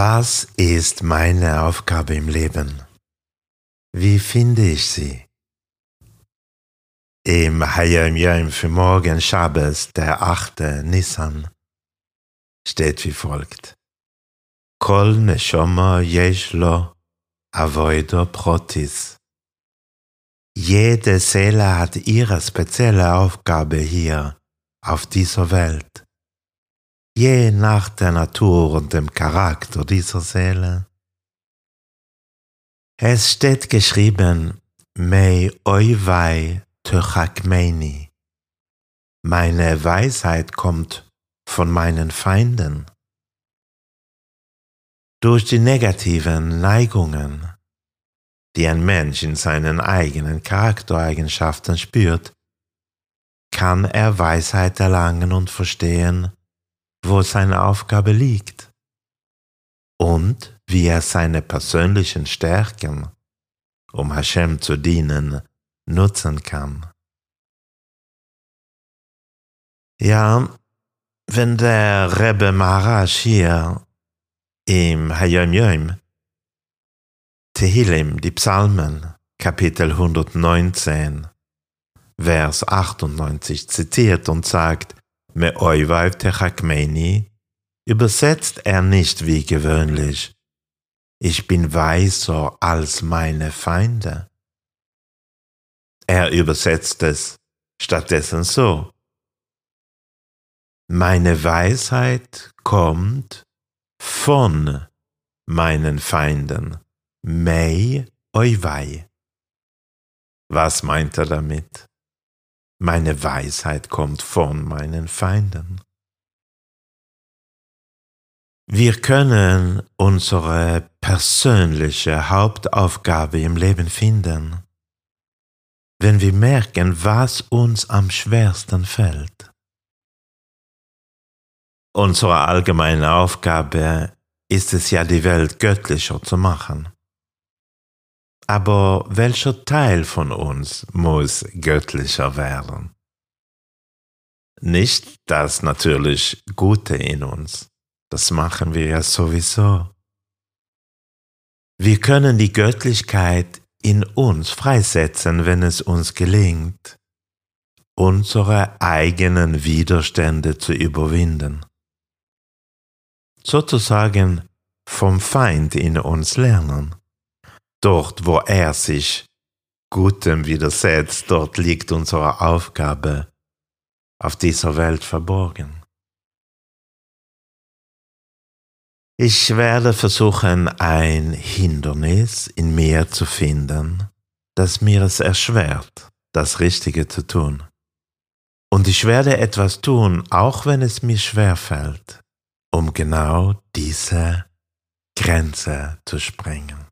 Was ist meine Aufgabe im Leben? Wie finde ich sie? Im Hayom Yom für morgen Shabbos, der 8. Nissan, steht wie folgt. Kol neshoma yesh lo avoido protis. Jede Seele hat ihre spezielle Aufgabe hier auf dieser Welt je nach der Natur und dem Charakter dieser Seele. Es steht geschrieben, Mei oivai töchakmeini. Meine Weisheit kommt von meinen Feinden. Durch die negativen Neigungen, die ein Mensch in seinen eigenen Charaktereigenschaften spürt, kann er Weisheit erlangen und verstehen, wo seine Aufgabe liegt und wie er seine persönlichen Stärken, um Hashem zu dienen, nutzen kann. Ja, wenn der Rebbe Maharaj hier im Hayom Yom Tehillim, die Psalmen, Kapitel 119, Vers 98 zitiert und sagt, Me'oivav techakmeni übersetzt er nicht wie gewöhnlich. Ich bin weiser als meine Feinde. Er übersetzt es stattdessen so. Meine Weisheit kommt von meinen Feinden. Mei oivai. Was meint er damit? Meine Weisheit kommt von meinen Feinden. Wir können unsere persönliche Hauptaufgabe im Leben finden, wenn wir merken, was uns am schwersten fällt. Unsere allgemeine Aufgabe ist es ja, die Welt göttlicher zu machen. Aber welcher Teil von uns muss göttlicher werden? Nicht das natürlich Gute in uns, das machen wir ja sowieso. Wir können die Göttlichkeit in uns freisetzen, wenn es uns gelingt, unsere eigenen Widerstände zu überwinden. Sozusagen vom Feind in uns lernen. Dort, wo er sich Gutem widersetzt, dort liegt unsere Aufgabe auf dieser Welt verborgen. Ich werde versuchen, ein Hindernis in mir zu finden, das mir es erschwert, das Richtige zu tun. Und ich werde etwas tun, auch wenn es mir schwer fällt, um genau diese Grenze zu sprengen.